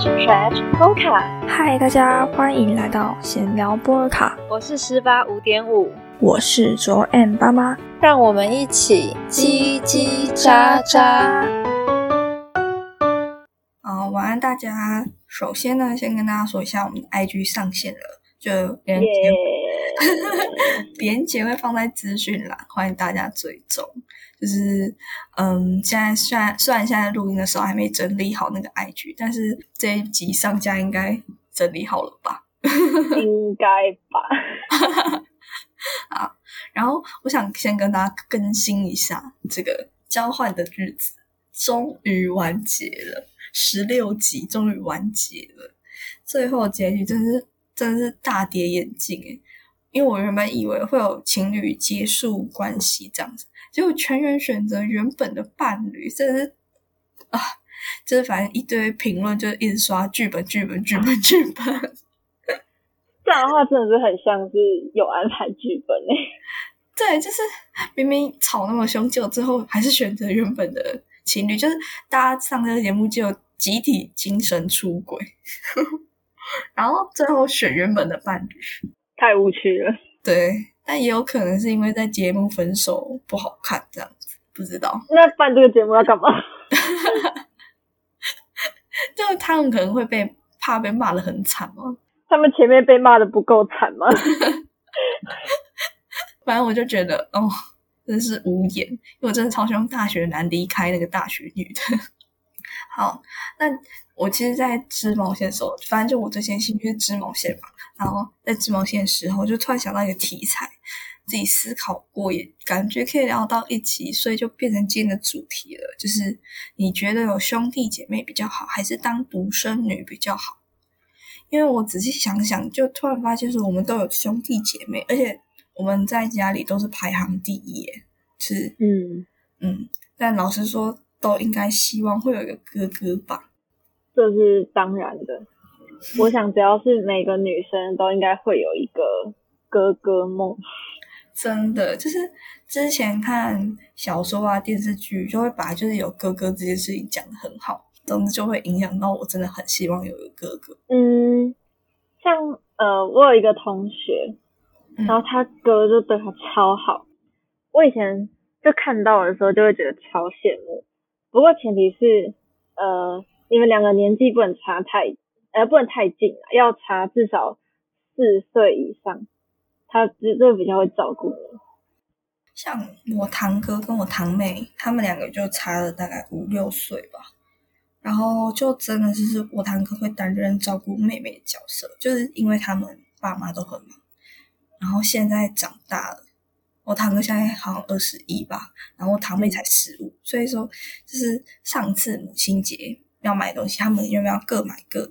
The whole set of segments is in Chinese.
Chat Mocha，嗨，大家欢迎来到闲聊波尔卡，我是十八五点五，我是卓 M 爸妈，让我们一起叽叽喳喳。好，晚安大家。首先呢，先跟大家说一下，我们的 IG 上线了，就连接 连接会放在资讯栏，欢迎大家追踪。就是，嗯，现在虽然虽然现在录音的时候还没整理好那个 IG，但是这一集上架应该整理好了吧？应该吧。啊，然后我想先跟大家更新一下这个交换的日子终于完结了，十六集终于完结了，最后结局真是真是大跌眼镜诶，因为我原本以为会有情侣结束关系这样子。结果全员选择原本的伴侣，真的是啊，就是反正一堆评论就一直刷剧本、剧本、剧本、剧本。这样的话真的是很像是有安排剧本诶。对，就是明明吵那么凶，结果最后还是选择原本的情侣，就是大家上这个节目就有集体精神出轨，然后最后选原本的伴侣，太无趣了。对。但也有可能是因为在节目分手不好看这样子，不知道。那办这个节目要干嘛？就他们可能会被怕被骂的很惨吗？他们前面被骂的不够惨吗？反正我就觉得哦，真是无言，因为我真的超希望大学男离开那个大学女的。好，那我其实，在织毛线的时候，反正就我最先兴趣是织毛线嘛。然后在织毛线的时候，就突然想到一个题材，自己思考过，也感觉可以聊到一起，所以就变成今天的主题了。就是你觉得有兄弟姐妹比较好，还是当独生女比较好？因为我仔细想想，就突然发现说，我们都有兄弟姐妹，而且我们在家里都是排行第一，是嗯嗯。但老实说，都应该希望会有一个哥哥吧？这是当然的。我想，只要是每个女生都应该会有一个哥哥梦。真的，就是之前看小说啊、电视剧，就会把就是有哥哥这件事情讲的很好，总之就会影响到我，真的很希望有一个哥哥。嗯，像呃，我有一个同学，然后他哥就对他超好。我以前就看到的时候，就会觉得超羡慕。不过前提是，呃，你们两个年纪不能差太。呃，不能太近，要差至少四岁以上，他这这比较会照顾你。像我堂哥跟我堂妹，他们两个就差了大概五六岁吧。然后就真的就是我堂哥会担任照顾妹妹的角色，就是因为他们爸妈都很忙。然后现在长大了，我堂哥现在好像二十一吧，然后我堂妹才十五，所以说就是上次母亲节要买东西，他们要不要各买各？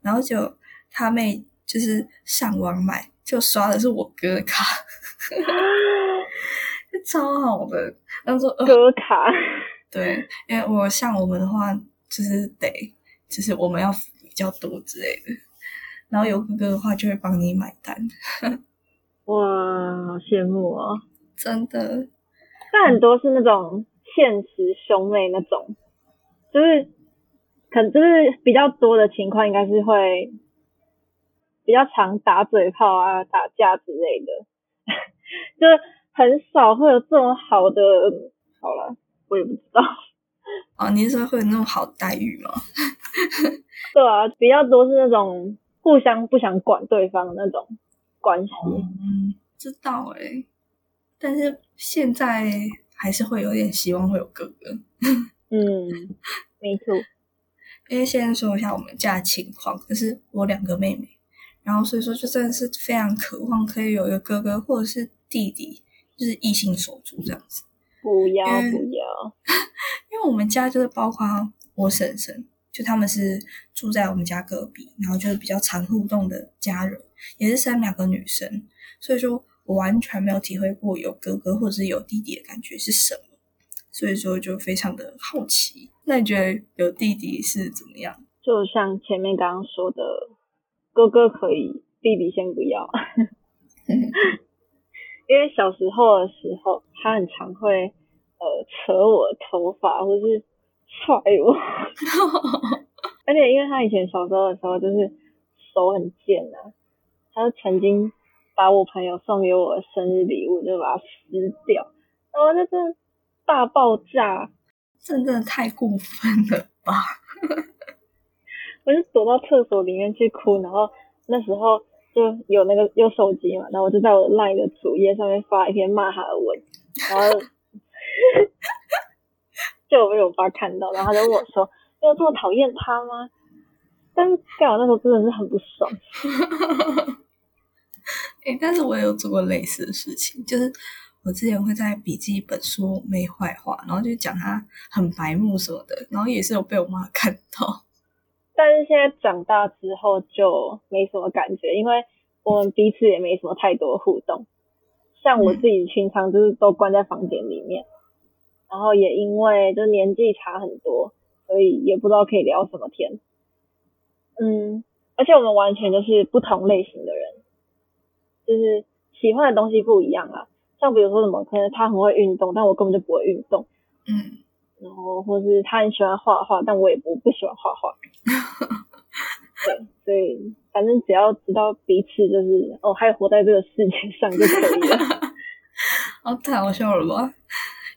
然后就他妹就是上网买，就刷的是我哥的卡，超好的。他说哥卡，对，因为我像我们的话，就是得，就是我们要比较多之类的。然后有哥哥的话，就会帮你买单。哇，好羡慕哦！真的，但很多是那种现实兄妹那种，就是。可能就是比较多的情况，应该是会比较常打嘴炮啊、打架之类的，就很少会有这种好的。好了，我也不知道。哦，你是说会有那种好待遇吗？对啊，比较多是那种互相不想管对方的那种关系。嗯，知道哎、欸，但是现在还是会有点希望会有哥哥。嗯，没错。因为先说一下我们家的情况，就是我两个妹妹，然后所以说就真的是非常渴望可以有一个哥哥或者是弟弟，就是异性手足这样子。不要不要，因为我们家就是包括我婶婶，就他们是住在我们家隔壁，然后就是比较常互动的家人，也是生两个女生，所以说我完全没有体会过有哥哥或者是有弟弟的感觉是什么。所以说就非常的好奇，那你觉得有弟弟是怎么样？就像前面刚刚说的，哥哥可以，弟弟先不要。因为小时候的时候，他很常会呃扯我的头发，或是踹我。而且因为他以前小时候的时候就是手很贱啊，他就曾经把我朋友送给我的生日礼物就把它撕掉，然后就是大爆炸，真的太过分了吧！我就躲到厕所里面去哭，然后那时候就有那个有手机嘛，然后我就在我的 LINE 的主页上面发一篇骂他的文，然后 就被我爸看到，然后他就问我说：“你有这么讨厌他吗？”但是干我那时候真的是很不爽。哎，但是我也有做过类似的事情，就是我之前会在笔记本说没坏话，然后就讲他很白目什么的，然后也是有被我妈 看到。但是现在长大之后就没什么感觉，因为我们彼此也没什么太多互动。像我自己平常就是都关在房间里面，然后也因为就年纪差很多，所以也不知道可以聊什么天。嗯，而且我们完全就是不同类型的人，就是喜欢的东西不一样啊。像比如说什么，可能他很会运动，但我根本就不会运动。嗯，然后或是他很喜欢画画，但我也不不喜欢画画。对，所以反正只要知道彼此就是哦，还活在这个世界上就可以了。哦，太好笑了吧？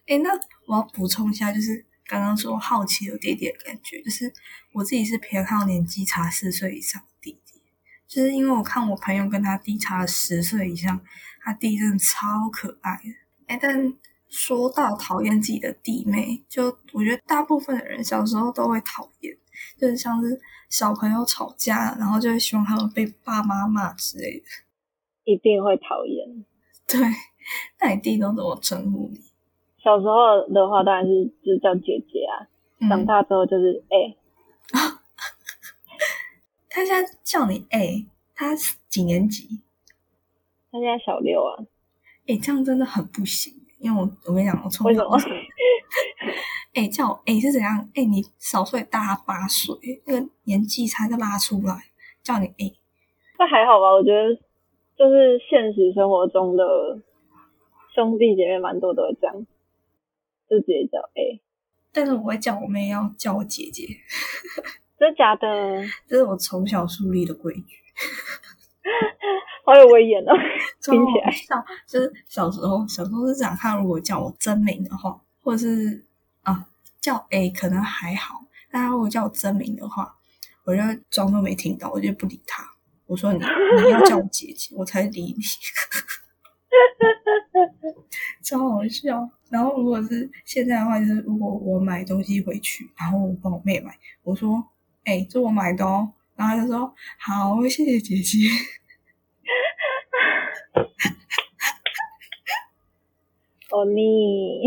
哎，那我要补充一下，就是刚刚说好奇有点点感觉，就是我自己是偏好年纪差四岁以上就是因为我看我朋友跟他弟差了十岁以上，他弟真的超可爱的。哎，但说到讨厌自己的弟妹，就我觉得大部分的人小时候都会讨厌。就是像是小朋友吵架，然后就会希望他们被爸妈骂之类的，一定会讨厌。对，那你弟都怎么称呼你？小时候的话当然是就叫姐姐啊，长大之后就是哎。他现在叫你哎，他几年级？他现在小六啊。哎，这样真的很不行，因为我我跟你讲，我从小。哎，叫哎是怎样？哎，你少岁大他八岁，那个年纪差就拉出来叫你哎，那还好吧？我觉得就是现实生活中的兄弟姐妹蛮多都会这样，就直接叫哎。但是我会叫我妹要叫我姐姐，真的假的？这是我从小树立的规矩，好有威严哦，听起来像就是小时候小时候是这样，他如果叫我真名的话，或者是。啊，叫 A 可能还好，但他如果叫我真名的话，我就装作没听到，我就不理他。我说你你要叫我姐姐，我才理你。超好笑。然后如果是现在的话，就是如果我买东西回去，然后我帮我妹买，我说哎，这我买的哦，然后他就说好，谢谢姐姐。哦你。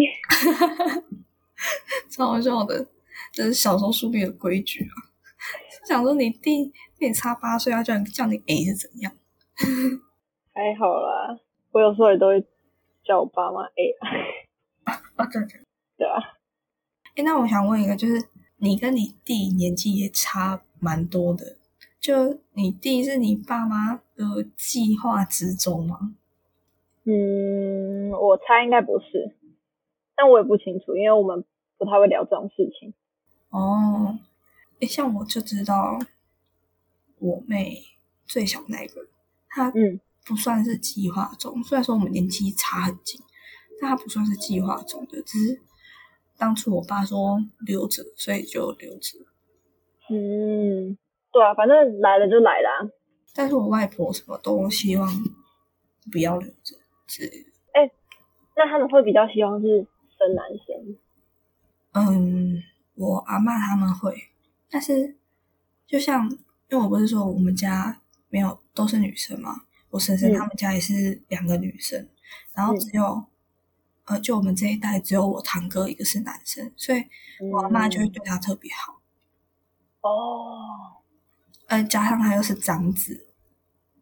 超好笑的，这是小时候树立的规矩啊！想说你弟跟你差八岁，他居然叫你 A 是怎样？还好啦，我有时候也都会叫我爸妈 A 啊，对对对啊！哎，那我想问一个，就是你跟你弟年纪也差蛮多的，就你弟是你爸妈的计划之中吗？嗯，我猜应该不是。但我也不清楚，因为我们不太会聊这种事情。哦，诶，像我就知道我妹最小那个，她嗯不算是计划中，虽然说我们年纪差很近，但她不算是计划中的，只是当初我爸说留着，所以就留着。嗯，对啊，反正来了就来了。但是我外婆什么都希望不要留着之类的。哎，那他们会比较希望是？生男生，嗯，我阿妈他们会，但是就像，因为我不是说我们家没有都是女生嘛，我婶婶他们家也是两个女生，然后只有，呃，就我们这一代只有我堂哥一个是男生，所以我阿妈就会对他特别好。哦，呃，加上他又是长子，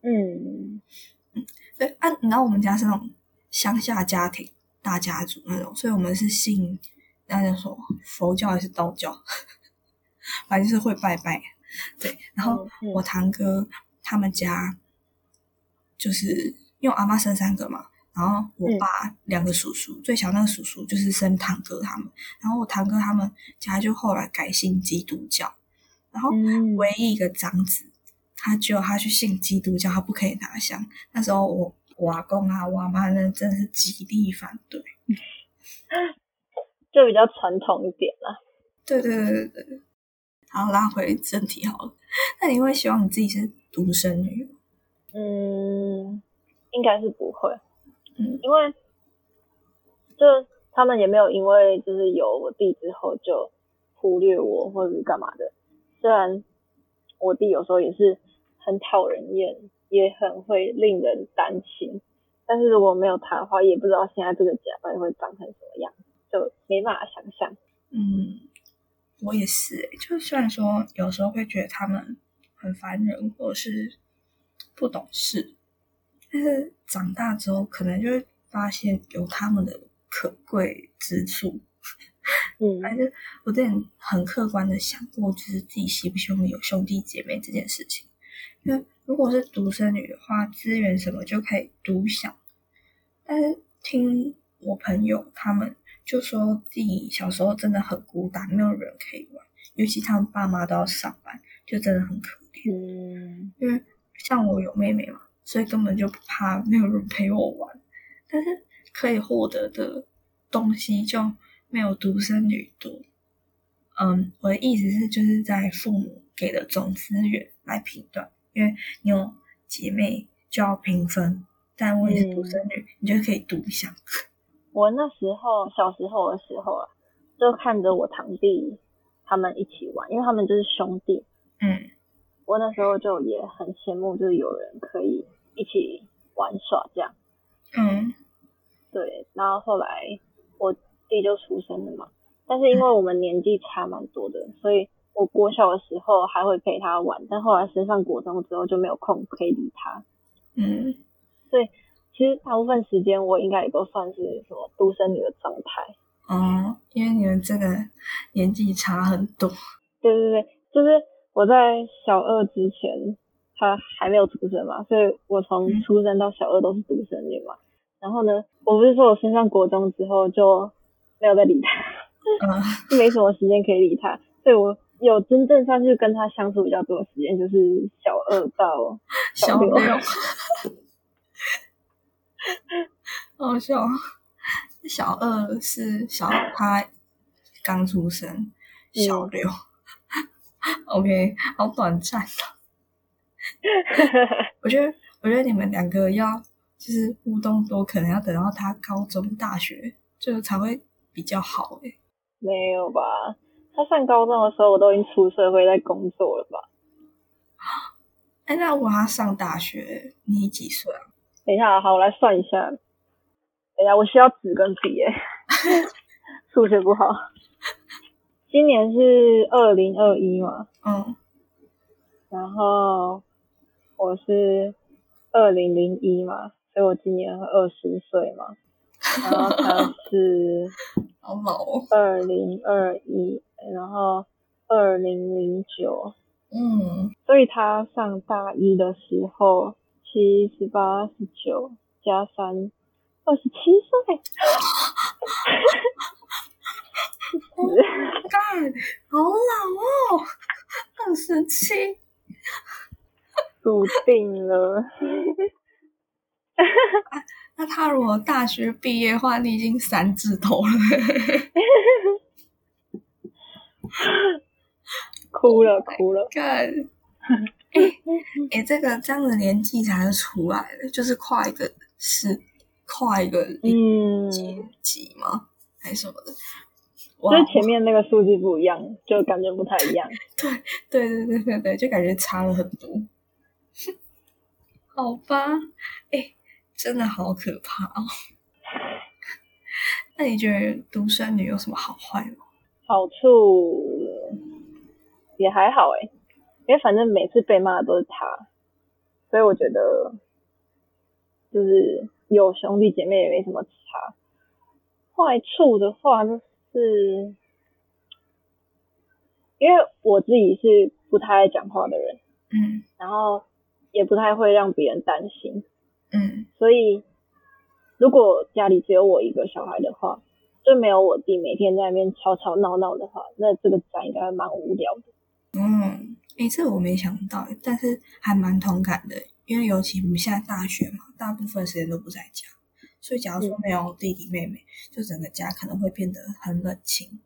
嗯嗯，对啊，你知道我们家是那种乡下家庭。大家族那种，所以我们是信，大家说佛教还是道教，反正就是会拜拜。对，然后我堂哥他们家，就是因为阿妈生三个嘛，然后我爸两个叔叔，最小那个叔叔就是生堂哥他们，然后我堂哥他们家就后来改信基督教，然后唯一一个长子，他就他去信基督教，他不可以拿香。那时候我我阿公啊，我阿妈那真的是极力反对，就比较传统一点啦。对对对对对。好，拉回正题好了。那你会希望你自己是独生女？嗯，应该是不会。嗯，因为就他们也没有因为就是有我弟之后就忽略我或者是干嘛的。虽然我弟有时候也是很讨人厌，也很会令人担心，但是如果没有他的话，也不知道现在这个家到底会长成什么样，就没办法想象。嗯。我也是，就虽然说有时候会觉得他们很烦人，或者是不懂事，但是长大之后可能就会发现有他们的可贵之处。嗯，反正我之前很客观的想过，就是自己希不希望有兄弟姐妹这件事情。因为如果是独生女的话，资源什么就可以独享。但是听我朋友他们。就说自己小时候真的很孤单，没有人可以玩，尤其他们爸妈都要上班，就真的很可怜。嗯，因为像我有妹妹嘛，所以根本就不怕没有人陪我玩，但是可以获得的东西就没有独生女多。嗯，我的意思是，就是在父母给的总资源来评断，因为你有姐妹就要平分，但我也是独生女，你就可以独享。我那时候小时候的时候啊，就看着我堂弟他们一起玩，因为他们就是兄弟。嗯，我那时候就也很羡慕，就是有人可以一起玩耍这样。嗯，对。然后后来我弟就出生了嘛，但是因为我们年纪差蛮多的，所以我国小的时候还会陪他玩，但后来升上国中之后就没有空可以理他。嗯，所以。其实大部分时间我应该也都算是什么独生女的状态。哦，因为你们这个年纪差很多。对对对，就是我在小二之前，他还没有出生嘛，所以我从出生到小二都是独生女嘛。然后呢，我不是说我升上国中之后就没有再理他，嗯，没什么时间可以理他，所以我有真正上去跟他相处比较多的时间，就是小二到 小六。好笑，小二是小他刚出生，小六，OK，好短暂的。我觉得，我觉得你们两个要就是互动多，可能要等到他高中、大学，就才会比较好诶。没有吧？他上高中的时候，我都已经出社会在工作了吧？哎，那我要上大学，你几岁啊？等一下，好，我来算一下。等一下，我需要纸跟笔耶，数学不好。今年是二零二一嘛？嗯。然后我是二零零一嘛，所以我今年二十岁嘛。然后他是 好老哦。二零二一，然后二零零九。嗯。所以他上大一的时候。七十八、十九加三，二十七岁。干，好老哦，二十七，笃定了。那他如果大学毕业的话，你已经三字头了。哭了，哭了。干。哎哎，这个这样的年纪才出来的，就是跨一个是跨一个嗯阶级吗？还是什么的？就是前面那个数字不一样，就感觉不太一样。对对对对对对，就感觉差了很多。好吧，哎，真的好可怕哦。那你觉得独生女有什么好坏吗？好处也还好哎。因为反正每次被骂的都是他，所以我觉得就是有兄弟姐妹也没什么差。坏处的话就是，因为我自己是不太爱讲话的人，嗯，然后也不太会让别人担心，嗯，所以如果家里只有我一个小孩的话，就没有我弟每天在那边吵吵闹闹的话，那这个家应该蛮无聊的，嗯。哎，这我没想到，但是还蛮同感的，因为尤其我们现在大学嘛，大部分时间都不在家，所以假如说没有弟弟妹妹，就整个家可能会变得很冷清。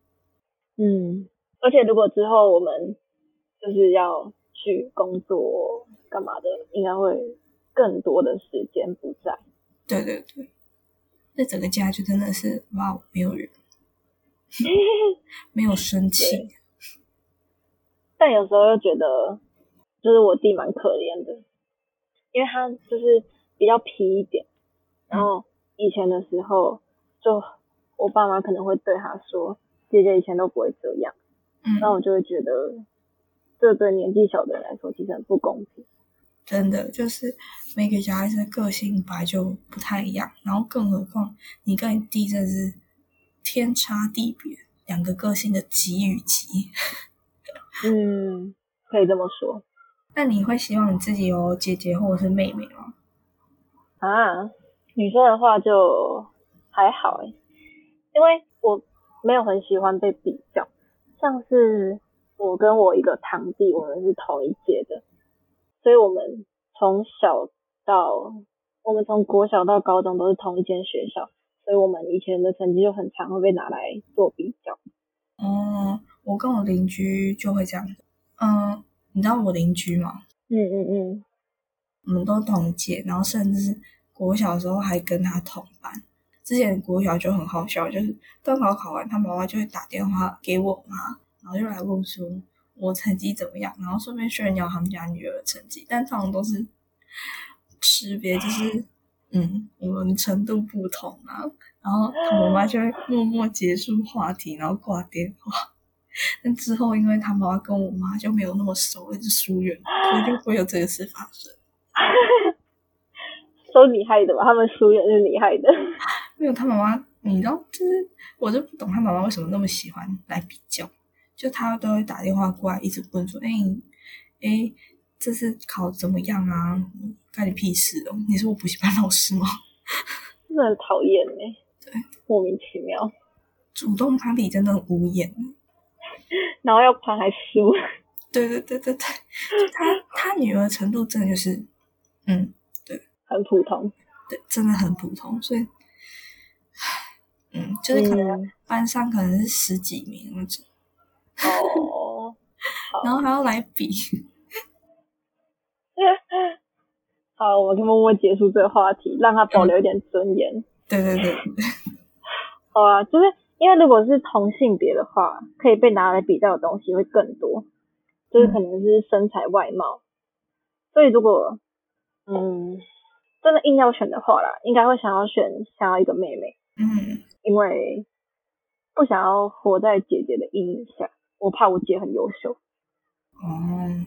嗯，而且如果之后我们就是要去工作干嘛的，应该会更多的时间不在。对对对，那整个家就真的是哇，没有人，没有生气。但有时候又觉得，就是我弟蛮可怜的，因为他就是比较皮一点，然后以前的时候，就我爸妈可能会对他说：“姐姐以前都不会这样。”嗯，那我就会觉得，这对年纪小的人来说其实很不公平。真的，就是每个小孩子的个性本来就不太一样，然后更何况你跟你弟真是天差地别，两个个性的极与极。嗯，可以这么说。那你会希望你自己有姐姐或者是妹妹吗？啊，女生的话就还好哎，因为我没有很喜欢被比较。像是我跟我一个堂弟，我们是同一届的，所以我们从小到我们从国小到高中都是同一间学校，所以我们以前的成绩就很常会被拿来做比较。哦。我跟我邻居就会这样，嗯，你知道我邻居吗？嗯嗯嗯，我们都同届，然后甚至国小的时候还跟他同班。之前国小就很好笑，就是段考考完，他妈妈就会打电话给我妈，然后就来问说我成绩怎么样，然后顺便炫耀他们家女儿的成绩。但通常都是识别，就是嗯，我们程度不同啊，然后我妈就会默默结束话题，然后挂电话。但之后，因为他妈妈跟我妈就没有那么熟，一直疏远，所以就会有这个事发生。都你害的吧？他们疏远是你害的。没有他妈妈，你知道，就是我就不懂他妈妈为什么那么喜欢来比较。就他都会打电话过来，一直问说：“哎，哎，这次考怎么样啊？干你屁事哦！你是我补习班老师吗？” 真的很讨厌哎。对，莫名其妙。主动攀比真的很无言。然后要攀还输，对对对对对，他他女儿程度真的就是，嗯，对，很普通，对，真的很普通，所以，嗯，就是可能班上可能是十几名那种，哦，然后还要来比，好，我们默默结束这个话题，让他保留一点尊严。对对对，好啊，就是。因为如果是同性别的话，可以被拿来比较的东西会更多，就是可能是身材外貌。所以如果嗯真的硬要选的话啦，应该会想要选想要一个妹妹。嗯，因为不想要活在姐姐的阴影下，我怕我姐很优秀。哦，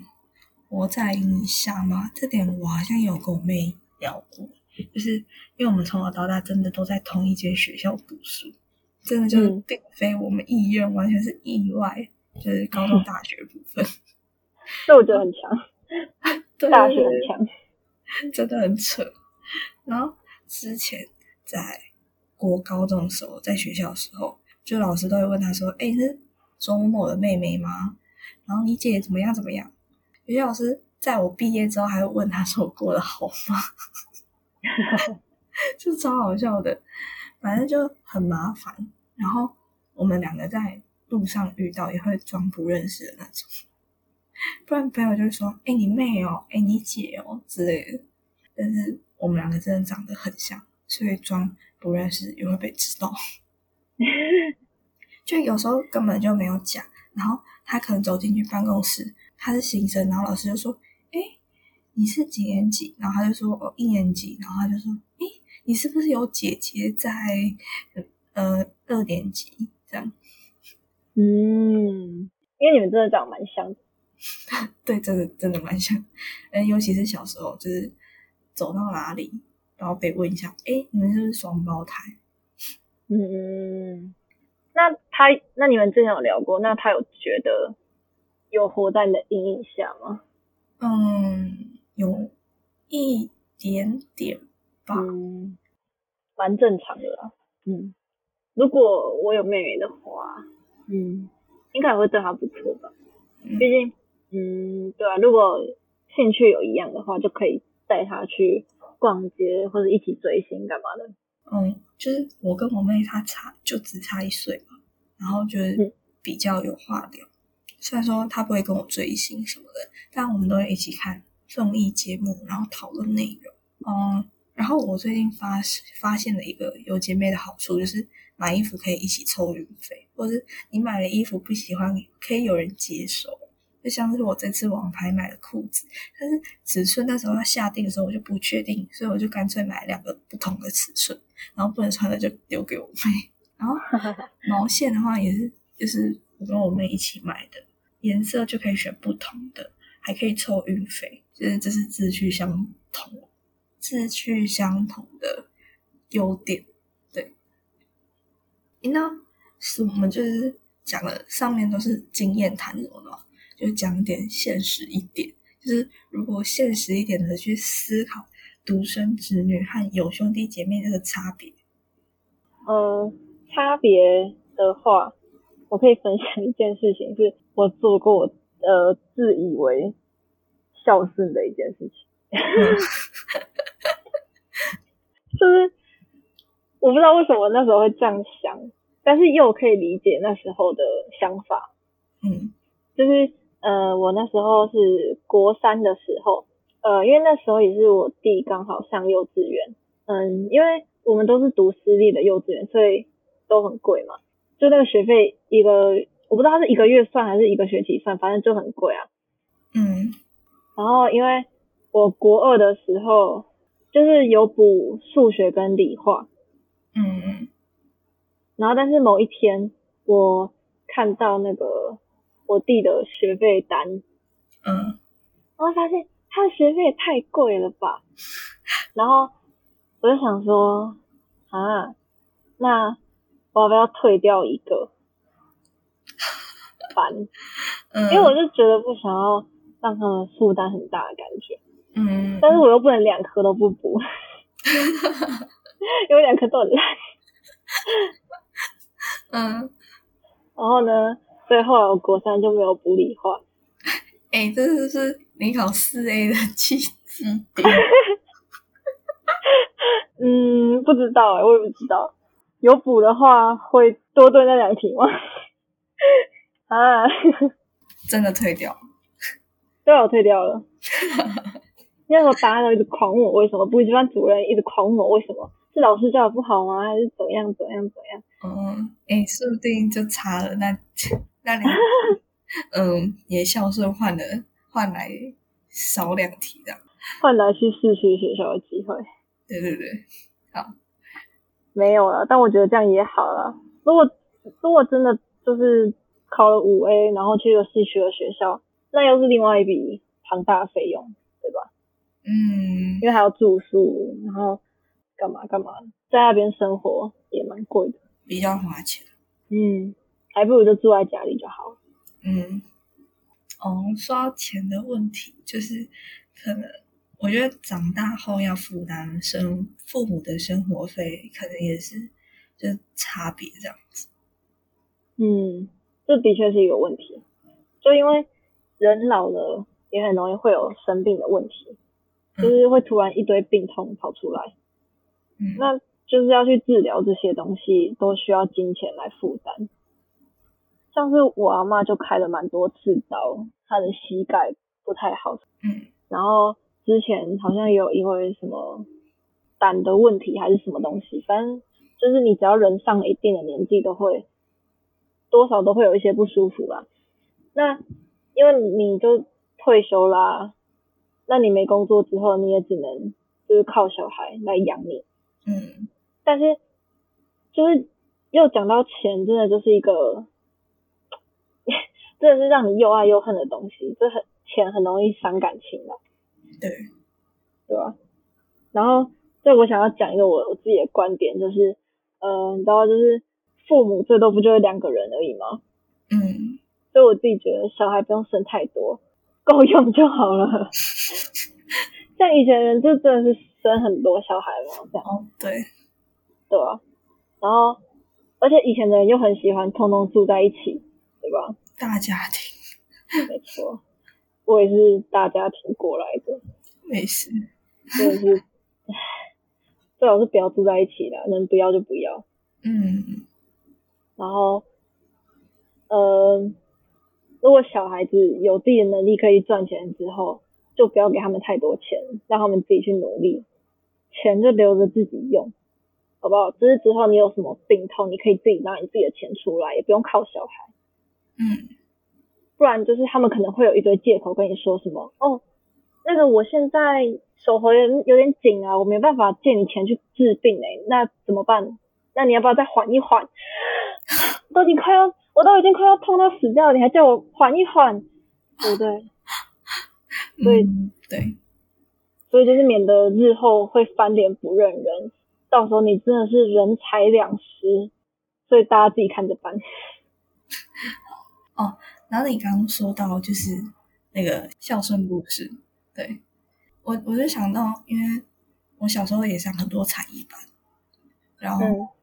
我在阴影下吗？这点我好像有跟我妹聊过，就是因为我们从小到大真的都在同一间学校读书。真的就是并非我们意愿，完全是意外。就是高中、大学部分，这我觉得很强，大学很强，真的很扯。然后之前在国高中的时候，在学校的时候，就老师都会问他说：“哎，是周某的妹妹吗？然后你姐怎么样？怎么样？”有些老师在我毕业之后，还会问他说：“我过得好吗？” 就超好笑的。反正就很麻烦，然后我们两个在路上遇到也会装不认识的那种，不然朋友就会说：“哎，你妹哦，哎，你姐哦之类的。”但是我们两个真的长得很像，所以装不认识也会被知道。就有时候根本就没有讲，然后他可能走进去办公室，他是新生，然后老师就说：“哎，你是几年级？”然后他就说：“哦，一年级。”然后他就说：“哎。”你是不是有姐姐在呃二年级这样？嗯，因为你们真的长得蛮像，对，真的真的蛮像。嗯，尤其是小时候，就是走到哪里然后被问一下，哎，你们是不是双胞胎？嗯，那他，那你们之前有聊过，那他有觉得有活在你的阴影下吗？嗯，有一点点。吧，蛮正常的啦。嗯，如果我有妹妹的话，嗯，应该会对她不错吧。毕竟嗯，对啊，如果兴趣有一样的话，就可以带她去逛街或者一起追星干嘛的。嗯，就是我跟我妹她差就只差一岁嘛，然后就是比较有话聊。虽然说她不会跟我追星什么的，但我们都会一起看综艺节目，然后讨论内容。嗯，然后我最近发发现了一个有姐妹的好处，就是买衣服可以一起凑运费，或者是你买了衣服不喜欢，可以有人接手。就像是我这次网拍买的裤子，但是尺寸那时候要下定的时候我就不确定，所以我就干脆买两个不同的尺寸，然后不能穿的就丢给我妹。然后 毛线的话也是，就是我跟我妹一起买的，颜色就可以选不同的，还可以凑运费，就是这是志趣相同、志趣相同的优点。对，那是我们就是讲了上面都是经验谈什么的。就讲点现实一点，就是如果现实一点的去思考独生子女和有兄弟姐妹这个差别。嗯，差别的话，我可以分享一件事情，是我做过呃自以为孝顺的一件事情。就是我不知道为什么那时候会这样想，但是又可以理解那时候的想法。嗯，就是。呃，我那时候是国三的时候，呃，因为那时候也是我弟刚好上幼稚园，嗯，因为我们都是读私立的幼稚园，所以都很贵嘛，就那个学费一个，我不知道他是一个月算还是一个学期算，反正就很贵啊。嗯，然后因为我国二的时候就是有补数学跟理化，嗯嗯，然后但是某一天我看到那个。我弟的学费单，嗯，然后发现他的学费也太贵了吧，然后我就想说，啊，那我要不要退掉一个 班？嗯，因为我就觉得不想要让他们负担很大的感觉，嗯，但是我又不能两科都不补，因为两科都很烂，嗯，然后呢？所以后来我国三就没有补理化。哎，这就是你考四 A 的契机点。嗯，不知道哎，我也不知道。有补的话会多对那两题吗？啊，真的退掉？对，我退掉了。那时候大家都一直狂问我为什么，补习班主任一直狂问我为什么，是老师教的不好吗？还是怎样怎样怎样？嗯，哎，说不定就差了那。那你 嗯，也孝顺换了换来少两题这样，换来去市区学校的机会。对对对，好，没有了。但我觉得这样也好了。如果如果真的就是考了五 A，然后去了市区的学校，那又是另外一笔庞大的费用，对吧？嗯，因为还要住宿，然后干嘛干嘛，在那边生活也蛮贵的，比较花钱。嗯。还不如就住在家里就好。嗯，哦，说到钱的问题，就是可能我觉得长大后要负担生父母的生活费，可能也是就是差别这样子。嗯，这的确是一个问题。就因为人老了，也很容易会有生病的问题，就是会突然一堆病痛跑出来。嗯，那就是要去治疗这些东西，都需要金钱来负担。像是我阿妈就开了蛮多次刀，她的膝盖不太好，嗯，然后之前好像也有因为什么胆的问题还是什么东西，反正就是你只要人上了一定的年纪，都会多少都会有一些不舒服啦。那因为你就退休啦，那你没工作之后，你也只能就是靠小孩来养你，嗯，但是就是又讲到钱，真的就是一个。真的是让你又爱又恨的东西，这很钱很容易伤感情的，对，对吧？然后，这我想要讲一个我我自己的观点，就是，呃，你知道，就是父母最多不就是两个人而已吗？嗯，所以我自己觉得小孩不用生太多，够用就好了。像以前人就真的是生很多小孩嘛，这样，对，对吧？然后，而且以前的人又很喜欢通通住在一起，对吧？大家庭，没错。我也是大家庭过来的，没事，真的是，最好是不要住在一起的，能不要就不要。嗯，然后，呃，如果小孩子有自己的能力可以赚钱之后，就不要给他们太多钱，让他们自己去努力，钱就留着自己用，好不好？只是之后你有什么病痛，你可以自己拿你自己的钱出来，也不用靠小孩。嗯，不然就是他们可能会有一堆借口跟你说什么哦，那个我现在手头有有点紧啊，我没办法借你钱去治病哎，那怎么办？那你要不要再缓一缓？都已经快要，我都已经快要痛到死掉了，你还叫我缓一缓，对不对？所以对，所以就是免得日后会翻脸不认人，到时候你真的是人财两失，所以大家自己看着办。哦，然后你刚刚说到就是那个孝顺故事，对我我就想到，因为我小时候也上很多才艺班，然后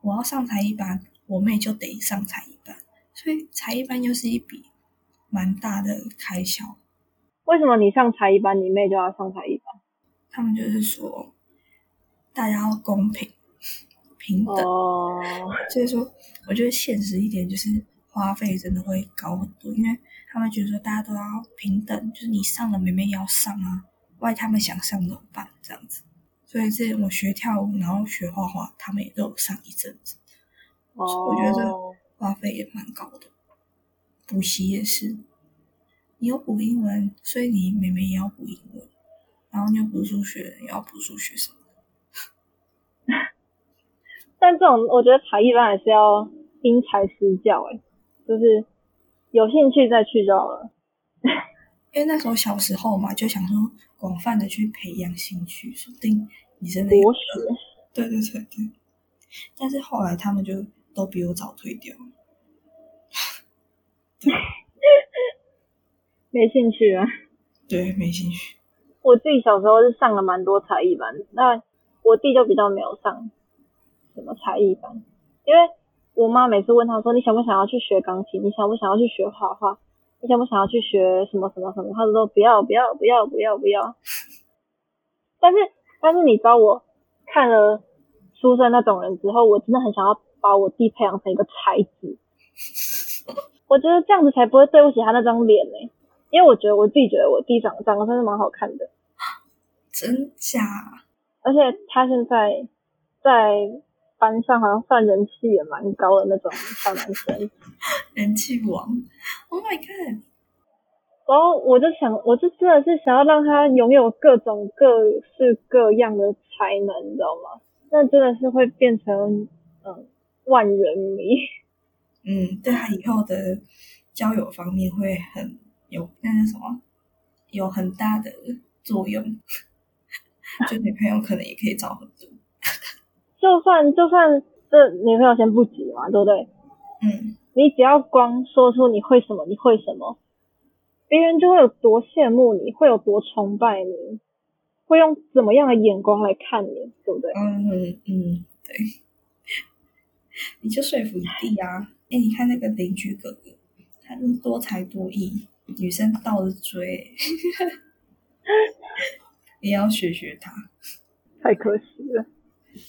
我要上才艺班，我妹就得上才艺班，所以才艺班又是一笔蛮大的开销。为什么你上才艺班，你妹就要上才艺班？他们就是说，大家要公平平等，所以说我觉得现实一点就是。花费真的会高很多，因为他们觉得说大家都要平等，就是你上了，妹妹也要上啊。万一他们想上怎么办？这样子，所以这我学跳舞，然后学画画，他们也都有上一阵子。哦，我觉得花费也蛮高的。补习也是，你有补英文，所以你妹妹也要补英文，然后你有补数学，也要补数学什么的。但这种我觉得才艺班还是要因材施教，哎。就是有兴趣再去就好了，因为那时候小时候嘛，就想说广泛的去培养兴趣，说不定你真的博学。对对对对，但是后来他们就都比我早退掉了，没兴趣啊。对，没兴趣。我自己小时候是上了蛮多才艺班，那我弟就比较没有上什么才艺班，因为。我妈每次问他说：“你想不想要去学钢琴？你想不想要去学画画？你想不想要去学什么什么什么？”他说：“不要，不要，不要，不要，不要。”但是，但是你知道我看了书生那种人之后，我真的很想要把我弟培养成一个才子。我觉得这样子才不会对不起他那张脸呢。因为我觉得我自己觉得我弟长长得真是蛮好看的。真假？而且他现在在。班上好像算人气也蛮高的那种小男生，人气王，Oh my god！然后我就想，我就真的是想要让他拥有各种各式各样的才能，你知道吗？那真的是会变成嗯万人迷。嗯，对他以后的交友方面会很有那是什么，有很大的作用。就女朋友可能也可以找很多。就算就算这女朋友先不急嘛，对不对？嗯，你只要光说出你会什么，你会什么，别人就会有多羡慕你，会有多崇拜你，会用怎么样的眼光来看你，对不对？嗯嗯，对。你就说服你弟啊！哎，你看那个邻居哥哥，他多才多艺，女生倒着追，你要学学他。太可惜了。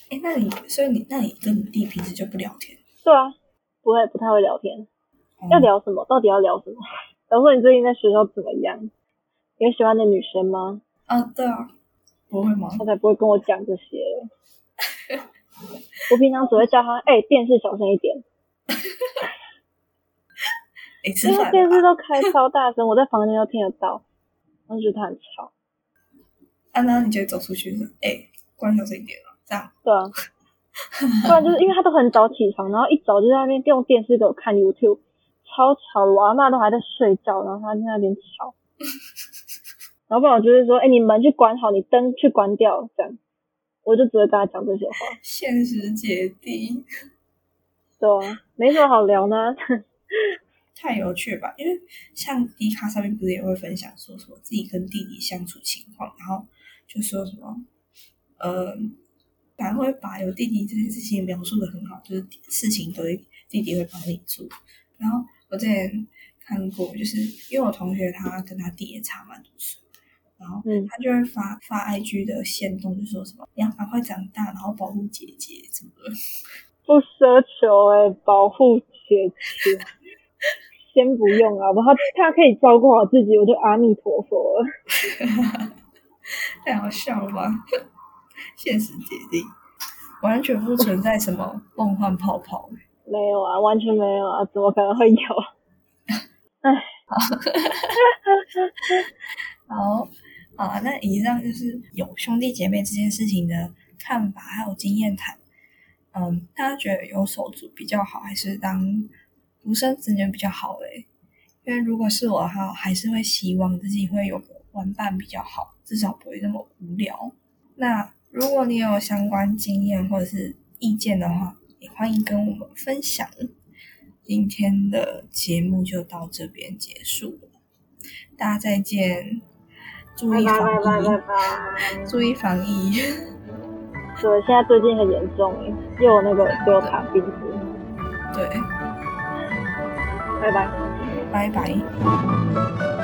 哎，那你所以你那你跟你弟平时就不聊天？对啊，不会不太会聊天。要聊什么？到底要聊什么？然后你最近在学校怎么样？有喜欢的女生吗？啊，对啊，不会吗？他才不会跟我讲这些。我平常只会叫他，哎，电视小声一点。因为电视都开超大声，我在房间都听得到，我觉得他很吵。啊，然后你就走出去说，哎，关小声一点。这样对啊，不然就是因为他都很早起床，然后一早就在那边用电视给我看 YouTube，超吵，我阿妈都还在睡觉，然后他在那边吵，然后不然就是说，哎，你门去关好，你灯去关掉，这样，我就只会跟他讲这些话。现实姐弟，对啊，没什么好聊呢，太有趣吧？因为像迪卡上面不是也会分享说什么自己跟弟弟相处情况，然后就说什么，呃。反而会把有弟弟这件事情描述的很好，就是事情都会弟弟会帮你做。然后我之前看过，就是因为我同学他跟他弟也差蛮多岁，然后他就会发发 IG 的线动，就说什么你要赶快长大，然后保护姐姐什么的。不奢求哎，保护姐姐，先不用啊，不他他可以照顾好自己，我就阿弥陀佛了。太好笑了吧？现实姐弟完全不存在什么梦幻泡泡。没有啊，完全没有啊，怎么可能会有？哎，好，好，那以上就是有兄弟姐妹这件事情的看法，还有经验谈。嗯，大家觉得有手足比较好，还是当独生子女比较好嘞？因为如果是我的话，还是会希望自己会有个玩伴比较好，至少不会那么无聊。那如果你有相关经验或者是意见的话，也欢迎跟我们分享。今天的节目就到这边结束了，大家再见，注意防疫，注意防疫。对，现在最近很严重，又有那个有卡病毒。对，拜拜，拜拜。